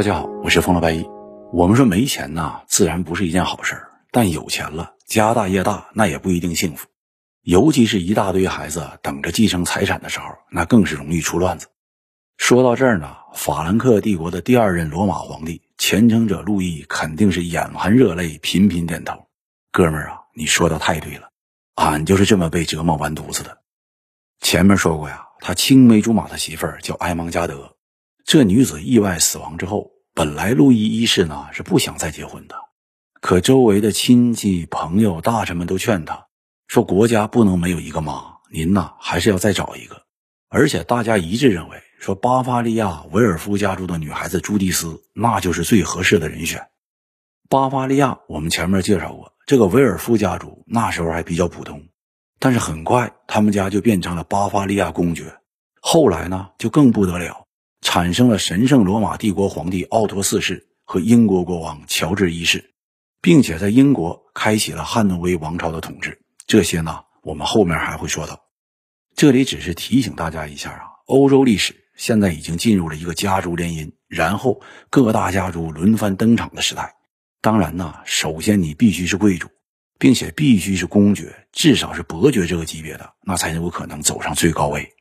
大家好，我是风罗白衣。我们说没钱呐，自然不是一件好事儿，但有钱了，家大业大，那也不一定幸福。尤其是一大堆孩子等着继承财产的时候，那更是容易出乱子。说到这儿呢，法兰克帝国的第二任罗马皇帝虔诚者路易肯定是眼含热泪，频频点头。哥们儿啊，你说的太对了，俺就是这么被折磨完犊子的。前面说过呀，他青梅竹马的媳妇儿叫埃芒加德。这女子意外死亡之后，本来路易一世呢是不想再结婚的，可周围的亲戚、朋友、大臣们都劝他说：“国家不能没有一个妈，您呐还是要再找一个。”而且大家一致认为，说巴伐利亚维尔夫家族的女孩子朱蒂斯那就是最合适的人选。巴伐利亚我们前面介绍过，这个维尔夫家族那时候还比较普通，但是很快他们家就变成了巴伐利亚公爵，后来呢就更不得了。产生了神圣罗马帝国皇帝奥托四世和英国国王乔治一世，并且在英国开启了汉诺威王朝的统治。这些呢，我们后面还会说到。这里只是提醒大家一下啊，欧洲历史现在已经进入了一个家族联姻，然后各大家族轮番登场的时代。当然呢，首先你必须是贵族，并且必须是公爵，至少是伯爵这个级别的，那才有可能走上最高位。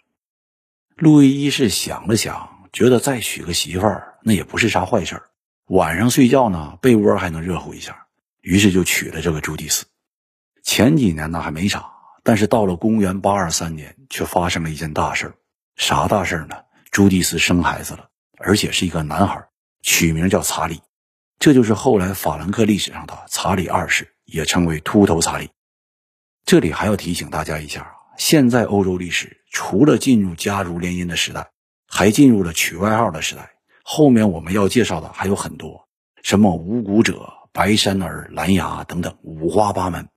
路易一世想了想。觉得再娶个媳妇儿那也不是啥坏事儿，晚上睡觉呢被窝还能热乎一下，于是就娶了这个朱迪斯。前几年呢还没啥，但是到了公元八二三年，却发生了一件大事儿。啥大事儿呢？朱迪斯生孩子了，而且是一个男孩，取名叫查理，这就是后来法兰克历史上的查理二世，也称为秃头查理。这里还要提醒大家一下啊，现在欧洲历史除了进入家族联姻的时代。还进入了取外号的时代。后面我们要介绍的还有很多，什么无骨者、白山儿、蓝牙等等，五花八门。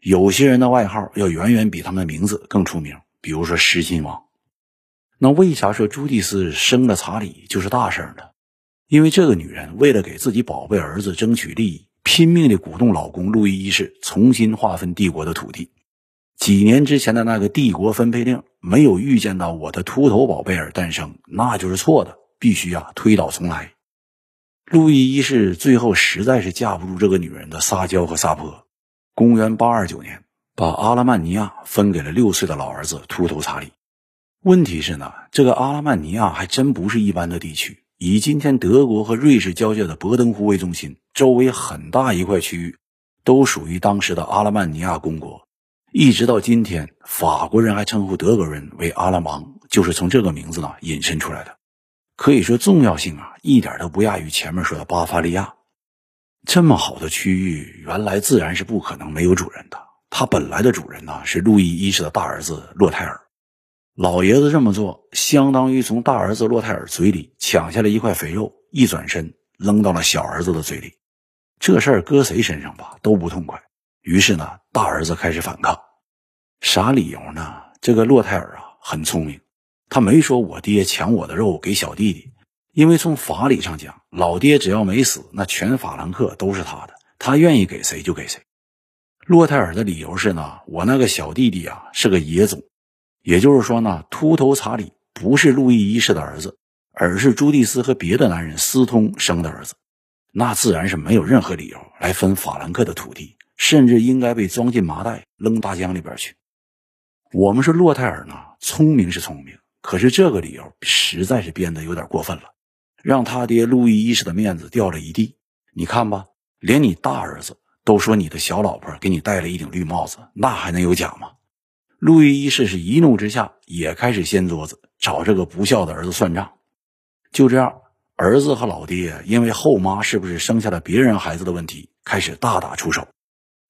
有些人的外号要远远比他们的名字更出名，比如说狮心王。那为啥说朱蒂斯生了查理就是大事呢？因为这个女人为了给自己宝贝儿子争取利益，拼命的鼓动老公路易一世重新划分帝国的土地。几年之前的那个帝国分配令没有预见到我的秃头宝贝儿诞生，那就是错的，必须啊推倒重来。路易一世最后实在是架不住这个女人的撒娇和撒泼，公元八二九年把阿拉曼尼亚分给了六岁的老儿子秃头查理。问题是呢，这个阿拉曼尼亚还真不是一般的地区，以今天德国和瑞士交界的博登湖为中心，周围很大一块区域都属于当时的阿拉曼尼亚公国。一直到今天，法国人还称呼德国人为阿拉芒，就是从这个名字呢引申出来的。可以说重要性啊，一点都不亚于前面说的巴伐利亚。这么好的区域，原来自然是不可能没有主人的。他本来的主人呢是路易一世的大儿子洛泰尔。老爷子这么做，相当于从大儿子洛泰尔嘴里抢下了一块肥肉，一转身扔到了小儿子的嘴里。这事儿搁谁身上吧都不痛快。于是呢，大儿子开始反抗，啥理由呢？这个洛泰尔啊很聪明，他没说我爹抢我的肉给小弟弟，因为从法理上讲，老爹只要没死，那全法兰克都是他的，他愿意给谁就给谁。洛泰尔的理由是呢，我那个小弟弟啊是个野种，也就是说呢，秃头查理不是路易一世的儿子，而是朱蒂斯和别的男人私通生的儿子，那自然是没有任何理由来分法兰克的土地。甚至应该被装进麻袋扔大江里边去。我们说洛泰尔呢，聪明是聪明，可是这个理由实在是编的有点过分了，让他爹路易一世的面子掉了一地。你看吧，连你大儿子都说你的小老婆给你戴了一顶绿帽子，那还能有假吗？路易一世是一怒之下也开始掀桌子，找这个不孝的儿子算账。就这样，儿子和老爹因为后妈是不是生下了别人孩子的问题，开始大打出手。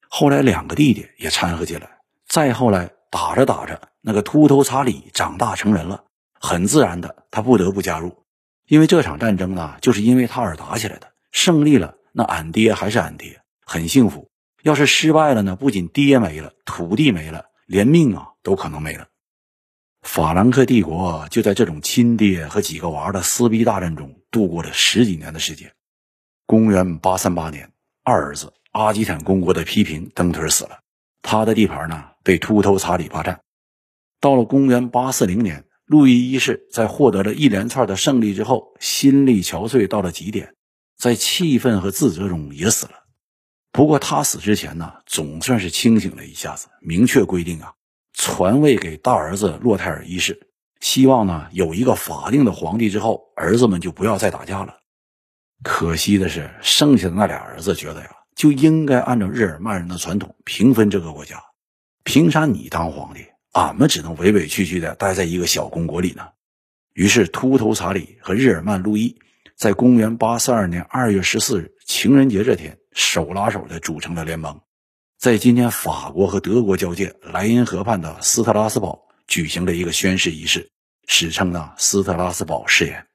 后来两个弟弟也掺和进来，再后来打着打着，那个秃头查理长大成人了，很自然的他不得不加入，因为这场战争呢，就是因为他而打起来的。胜利了，那俺爹还是俺爹，很幸福；要是失败了呢，不仅爹没了，土地没了，连命啊都可能没了。法兰克帝国就在这种亲爹和几个娃的撕逼大战中度过了十几年的时间。公元八三八年，二儿子。阿基坦公国的批评蹬腿死了，他的地盘呢被秃头查理霸占。到了公元八四零年，路易一世在获得了一连串的胜利之后，心力憔悴到了极点，在气愤和自责中也死了。不过他死之前呢，总算是清醒了一下子，明确规定啊，传位给大儿子洛泰尔一世，希望呢有一个法定的皇帝之后，儿子们就不要再打架了。可惜的是，剩下的那俩儿子觉得呀，就应该按照日耳曼人的传统平分这个国家，凭啥你当皇帝，俺们只能委委屈屈的待在一个小公国里呢？于是，秃头查理和日耳曼路易在公元八四二年二月十四日情人节这天。手拉手的组成了联盟，在今天法国和德国交界莱茵河畔的斯特拉斯堡举行了一个宣誓仪式，史称呢斯特拉斯堡誓言。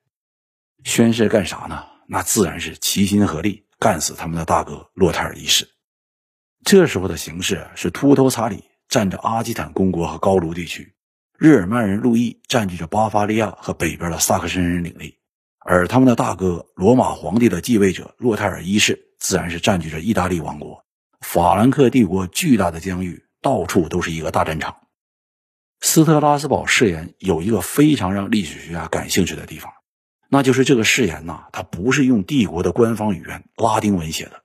宣誓干啥呢？那自然是齐心合力干死他们的大哥洛泰尔一世。这时候的形势是秃头查理占着阿基坦公国和高卢地区，日耳曼人路易占据着巴伐利亚和北边的萨克森人领地，而他们的大哥罗马皇帝的继位者洛泰尔一世。自然是占据着意大利王国，法兰克帝国巨大的疆域，到处都是一个大战场。斯特拉斯堡誓言有一个非常让历史学家感兴趣的地方，那就是这个誓言呐，它不是用帝国的官方语言拉丁文写的，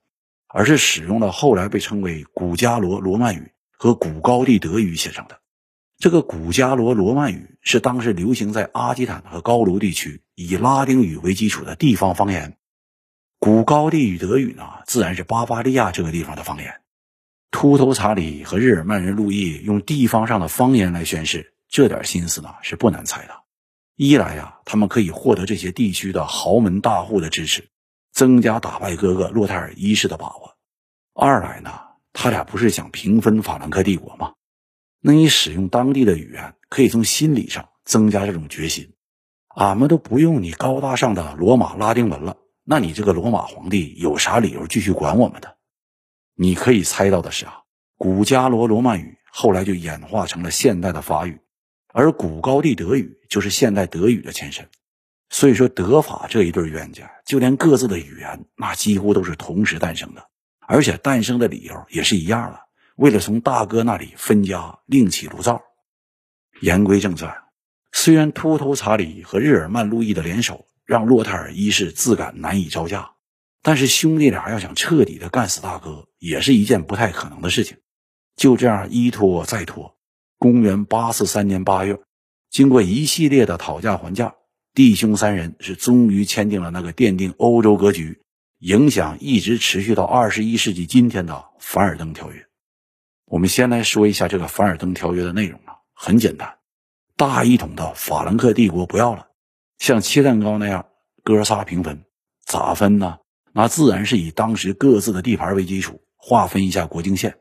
而是使用了后来被称为古加罗罗曼语和古高地德语写成的。这个古加罗罗曼语是当时流行在阿基坦和高卢地区以拉丁语为基础的地方方言。古高地语德语呢，自然是巴伐利亚这个地方的方言。秃头查理和日耳曼人路易用地方上的方言来宣誓，这点心思呢是不难猜的。一来呀，他们可以获得这些地区的豪门大户的支持，增加打败哥哥洛泰尔一世的把握；二来呢，他俩不是想平分法兰克帝国吗？那你使用当地的语言，可以从心理上增加这种决心。俺们都不用你高大上的罗马拉丁文了。那你这个罗马皇帝有啥理由继续管我们的？你可以猜到的是啊，古加罗罗曼语后来就演化成了现代的法语，而古高地德语就是现代德语的前身。所以说，德法这一对冤家，就连各自的语言那几乎都是同时诞生的，而且诞生的理由也是一样的，为了从大哥那里分家，另起炉灶。言归正传，虽然秃头查理和日耳曼路易的联手。让洛泰尔一世自感难以招架，但是兄弟俩要想彻底的干死大哥，也是一件不太可能的事情。就这样一拖再拖，公元八四三年八月，经过一系列的讨价还价，弟兄三人是终于签订了那个奠定欧洲格局、影响一直持续到二十一世纪今天的凡尔登条约。我们先来说一下这个凡尔登条约的内容啊，很简单，大一统的法兰克帝国不要了。像切蛋糕那样，哥仨平分，咋分呢？那自然是以当时各自的地盘为基础，划分一下国境线。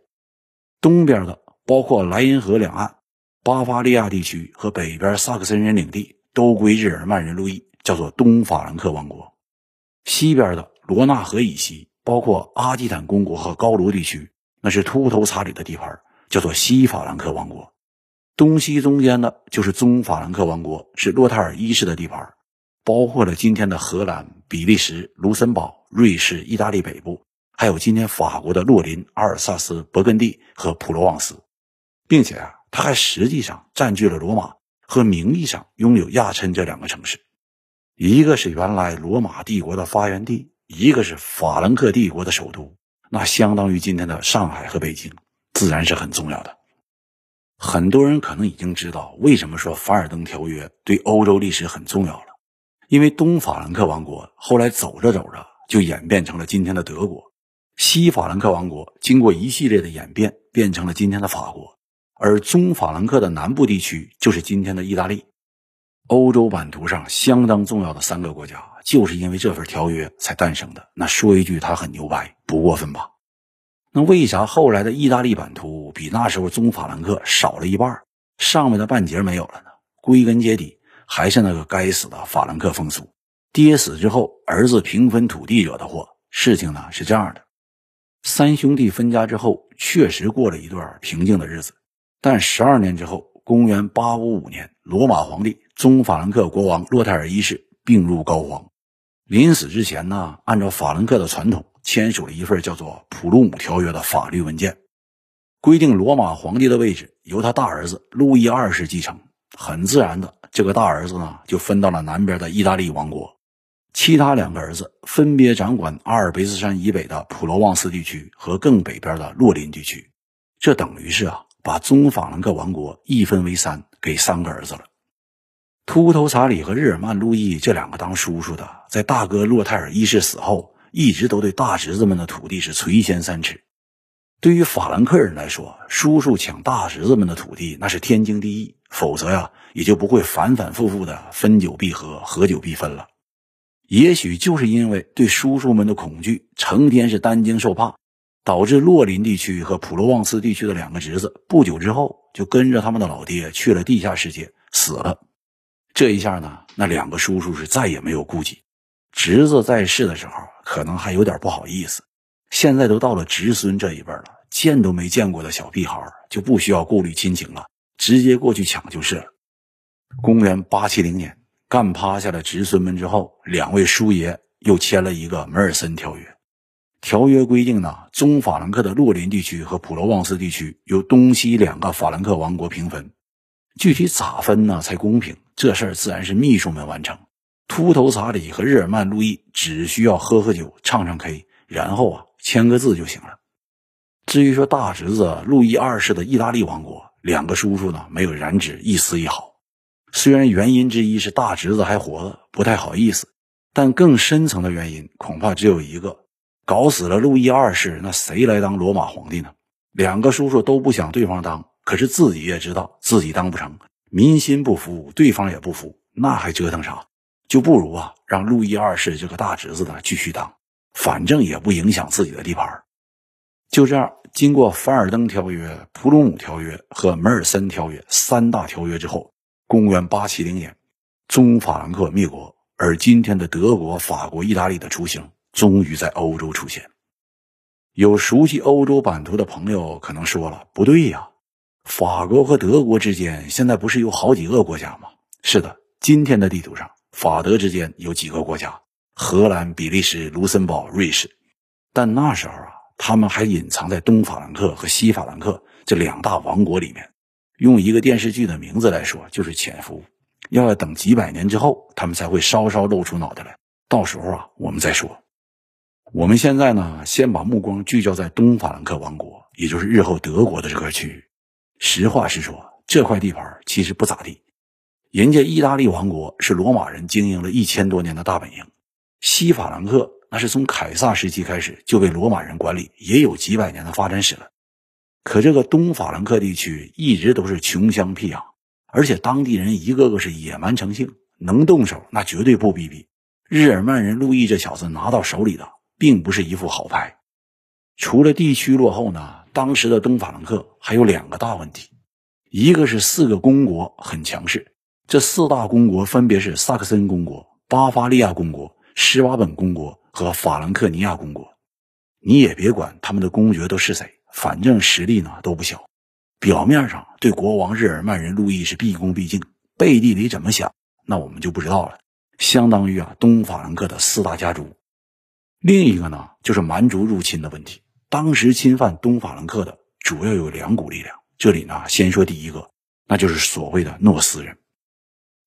东边的包括莱茵河两岸、巴伐利亚地区和北边萨克森人领地，都归日耳曼人路易，叫做东法兰克王国。西边的罗纳河以西，包括阿基坦公国和高卢地区，那是秃头查理的地盘，叫做西法兰克王国。东西中间的就是中法兰克王国，是洛泰尔一世的地盘，包括了今天的荷兰、比利时、卢森堡、瑞士、意大利北部，还有今天法国的洛林、阿尔萨斯、勃艮第和普罗旺斯，并且啊，他还实际上占据了罗马和名义上拥有亚琛这两个城市，一个是原来罗马帝国的发源地，一个是法兰克帝国的首都，那相当于今天的上海和北京，自然是很重要的。很多人可能已经知道为什么说凡尔登条约对欧洲历史很重要了，因为东法兰克王国后来走着走着就演变成了今天的德国，西法兰克王国经过一系列的演变变成了今天的法国，而中法兰克的南部地区就是今天的意大利。欧洲版图上相当重要的三个国家，就是因为这份条约才诞生的。那说一句，他很牛掰，不过分吧？那为啥后来的意大利版图比那时候中法兰克少了一半，上面的半截没有了呢？归根结底还是那个该死的法兰克风俗，爹死之后儿子平分土地惹的祸。事情呢是这样的，三兄弟分家之后确实过了一段平静的日子，但十二年之后，公元八五五年，罗马皇帝宗法兰克国王洛泰尔一世病入膏肓，临死之前呢，按照法兰克的传统。签署了一份叫做《普鲁姆条约》的法律文件，规定罗马皇帝的位置由他大儿子路易二世继承。很自然的，这个大儿子呢就分到了南边的意大利王国。其他两个儿子分别掌管阿尔卑斯山以北的普罗旺斯地区和更北边的洛林地区。这等于是啊，把宗法兰克王国一分为三，给三个儿子了。秃头查理和日耳曼路易这两个当叔叔的，在大哥洛泰尔一世死后，一直都对大侄子们的土地是垂涎三尺。对于法兰克人来说，叔叔抢大侄子们的土地那是天经地义，否则呀，也就不会反反复复的分久必合，合久必分了。也许就是因为对叔叔们的恐惧，成天是担惊受怕，导致洛林地区和普罗旺斯地区的两个侄子不久之后就跟着他们的老爹去了地下世界，死了。这一下呢，那两个叔叔是再也没有顾忌。侄子在世的时候，可能还有点不好意思；现在都到了侄孙这一辈了，见都没见过的小屁孩就不需要顾虑亲情了，直接过去抢就是了。公元八七零年，干趴下了侄孙们之后，两位叔爷又签了一个梅尔森条约。条约规定呢，中法兰克的洛林地区和普罗旺斯地区由东西两个法兰克王国平分。具体咋分呢才公平？这事儿自然是秘书们完成。秃头查理和日耳曼路易只需要喝喝酒、唱唱 K，然后啊签个字就行了。至于说大侄子路易二世的意大利王国，两个叔叔呢没有染指一丝一毫。虽然原因之一是大侄子还活着，不太好意思，但更深层的原因恐怕只有一个：搞死了路易二世，那谁来当罗马皇帝呢？两个叔叔都不想对方当。可是自己也知道自己当不成，民心不服，对方也不服，那还折腾啥？就不如啊，让路易二世这个大侄子呢继续当，反正也不影响自己的地盘。就这样，经过凡尔登条约、普鲁姆条约和梅尔森条约三大条约之后，公元八七零年，中法兰克灭国，而今天的德国、法国、意大利的雏形终于在欧洲出现。有熟悉欧洲版图的朋友可能说了，不对呀。法国和德国之间现在不是有好几个国家吗？是的，今天的地图上，法德之间有几个国家：荷兰、比利时、卢森堡、瑞士。但那时候啊，他们还隐藏在东法兰克和西法兰克这两大王国里面。用一个电视剧的名字来说，就是潜伏。要等几百年之后，他们才会稍稍露出脑袋来。到时候啊，我们再说。我们现在呢，先把目光聚焦在东法兰克王国，也就是日后德国的这块区域。实话实说，这块地盘其实不咋地。人家意大利王国是罗马人经营了一千多年的大本营，西法兰克那是从凯撒时期开始就被罗马人管理，也有几百年的发展史了。可这个东法兰克地区一直都是穷乡僻壤，而且当地人一个个是野蛮成性，能动手那绝对不逼逼。日耳曼人路易这小子拿到手里的并不是一副好牌。除了地区落后呢？当时的东法兰克还有两个大问题，一个是四个公国很强势，这四大公国分别是萨克森公国、巴伐利亚公国、施瓦本公国和法兰克尼亚公国。你也别管他们的公爵都是谁，反正实力呢都不小。表面上对国王日耳曼人路易是毕恭毕敬，背地里怎么想，那我们就不知道了。相当于啊东法兰克的四大家族。另一个呢就是蛮族入侵的问题。当时侵犯东法兰克的主要有两股力量。这里呢，先说第一个，那就是所谓的诺斯人。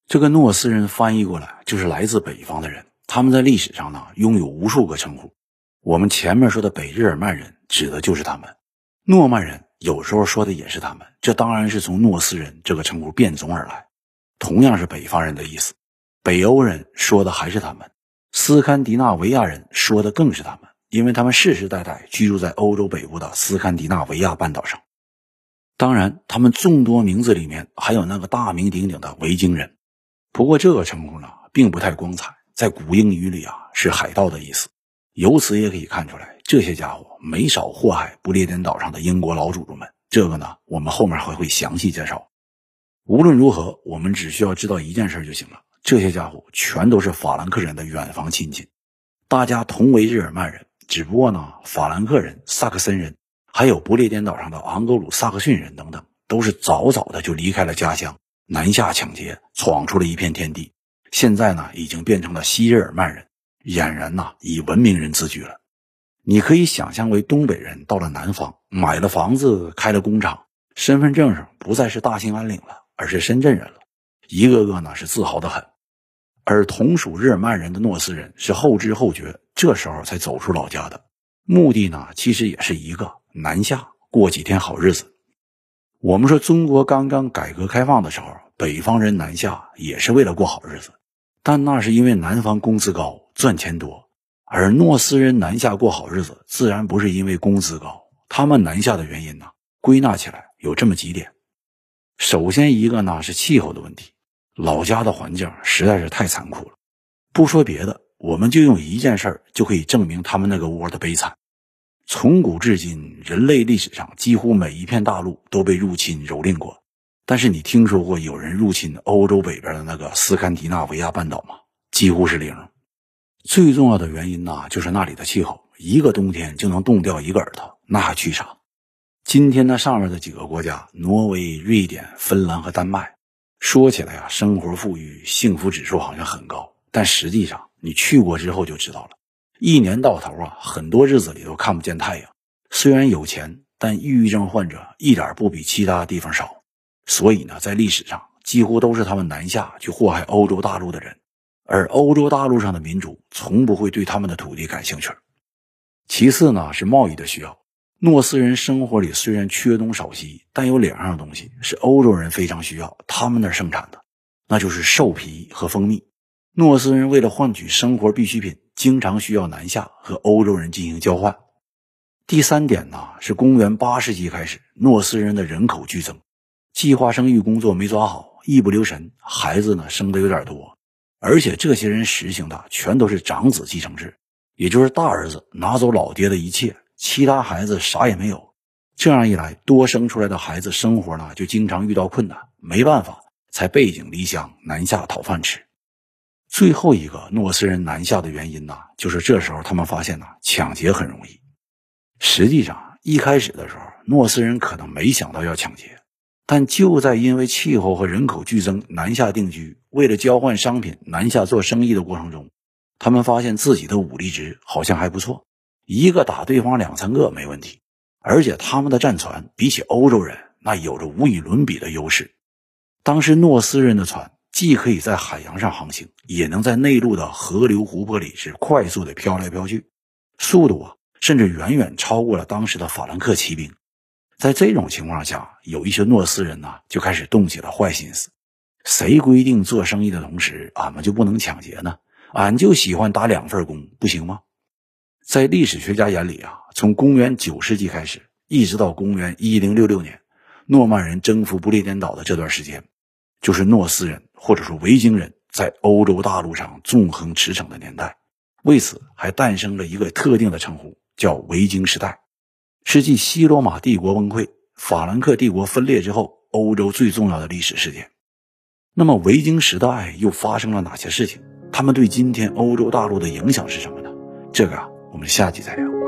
这个诺斯人翻译过来就是来自北方的人。他们在历史上呢，拥有无数个称呼。我们前面说的北日耳曼人，指的就是他们；诺曼人有时候说的也是他们。这当然是从诺斯人这个称呼变种而来，同样是北方人的意思。北欧人说的还是他们，斯堪的纳维亚人说的更是他们。因为他们世世代代居住在欧洲北部的斯堪的纳维亚半岛上，当然，他们众多名字里面还有那个大名鼎鼎的维京人。不过，这个称呼呢，并不太光彩，在古英语里啊，是海盗的意思。由此也可以看出来，这些家伙没少祸害不列颠岛上的英国老祖宗们。这个呢，我们后面还会详细介绍。无论如何，我们只需要知道一件事就行了：这些家伙全都是法兰克人的远房亲戚，大家同为日耳曼人。只不过呢，法兰克人、萨克森人，还有不列颠岛上的昂格鲁萨克逊人等等，都是早早的就离开了家乡，南下抢劫，闯出了一片天地。现在呢，已经变成了西日耳曼人，俨然呐以文明人自居了。你可以想象为东北人到了南方，买了房子，开了工厂，身份证上不再是大兴安岭了，而是深圳人了。一个个呢是自豪的很。而同属日耳曼人的诺斯人是后知后觉，这时候才走出老家的。目的呢，其实也是一个南下过几天好日子。我们说中国刚刚改革开放的时候，北方人南下也是为了过好日子，但那是因为南方工资高、赚钱多。而诺斯人南下过好日子，自然不是因为工资高。他们南下的原因呢，归纳起来有这么几点。首先一个呢是气候的问题，老家的环境实在是太残酷了。不说别的，我们就用一件事儿就可以证明他们那个窝的悲惨。从古至今，人类历史上几乎每一片大陆都被入侵蹂躏过，但是你听说过有人入侵欧洲北边的那个斯堪的纳维亚半岛吗？几乎是零。最重要的原因呢，就是那里的气候，一个冬天就能冻掉一个耳朵，那还去啥？今天那上面的几个国家，挪威、瑞典、芬兰和丹麦，说起来呀，生活富裕，幸福指数好像很高，但实际上你去过之后就知道了，一年到头啊，很多日子里都看不见太阳。虽然有钱，但抑郁症患者一点不比其他地方少，所以呢，在历史上几乎都是他们南下去祸害欧洲大陆的人。而欧洲大陆上的民主从不会对他们的土地感兴趣。其次呢，是贸易的需要。诺斯人生活里虽然缺东少西，但有两样东西是欧洲人非常需要，他们那儿生产的，那就是兽皮和蜂蜜。诺斯人为了换取生活必需品，经常需要南下和欧洲人进行交换。第三点呢，是公元八世纪开始，诺斯人的人口剧增，计划生育工作没抓好，一不留神，孩子呢生的有点多。而且这些人实行的全都是长子继承制，也就是大儿子拿走老爹的一切，其他孩子啥也没有。这样一来，多生出来的孩子生活呢就经常遇到困难，没办法才背井离乡南下讨饭吃。最后一个诺斯人南下的原因呢，就是这时候他们发现呢抢劫很容易。实际上一开始的时候，诺斯人可能没想到要抢劫。但就在因为气候和人口剧增南下定居，为了交换商品南下做生意的过程中，他们发现自己的武力值好像还不错，一个打对方两三个没问题，而且他们的战船比起欧洲人那有着无与伦比的优势。当时诺斯人的船既可以在海洋上航行，也能在内陆的河流湖泊里是快速的飘来飘去，速度啊甚至远远超过了当时的法兰克骑兵。在这种情况下，有一些诺斯人呢就开始动起了坏心思。谁规定做生意的同时，俺们就不能抢劫呢？俺就喜欢打两份工，不行吗？在历史学家眼里啊，从公元九世纪开始，一直到公元一零六六年，诺曼人征服不列颠岛的这段时间，就是诺斯人或者说维京人在欧洲大陆上纵横驰骋的年代。为此，还诞生了一个特定的称呼，叫维京时代。是继西罗马帝国崩溃、法兰克帝国分裂之后，欧洲最重要的历史事件。那么，维京时代又发生了哪些事情？他们对今天欧洲大陆的影响是什么呢？这个啊，我们下期再聊。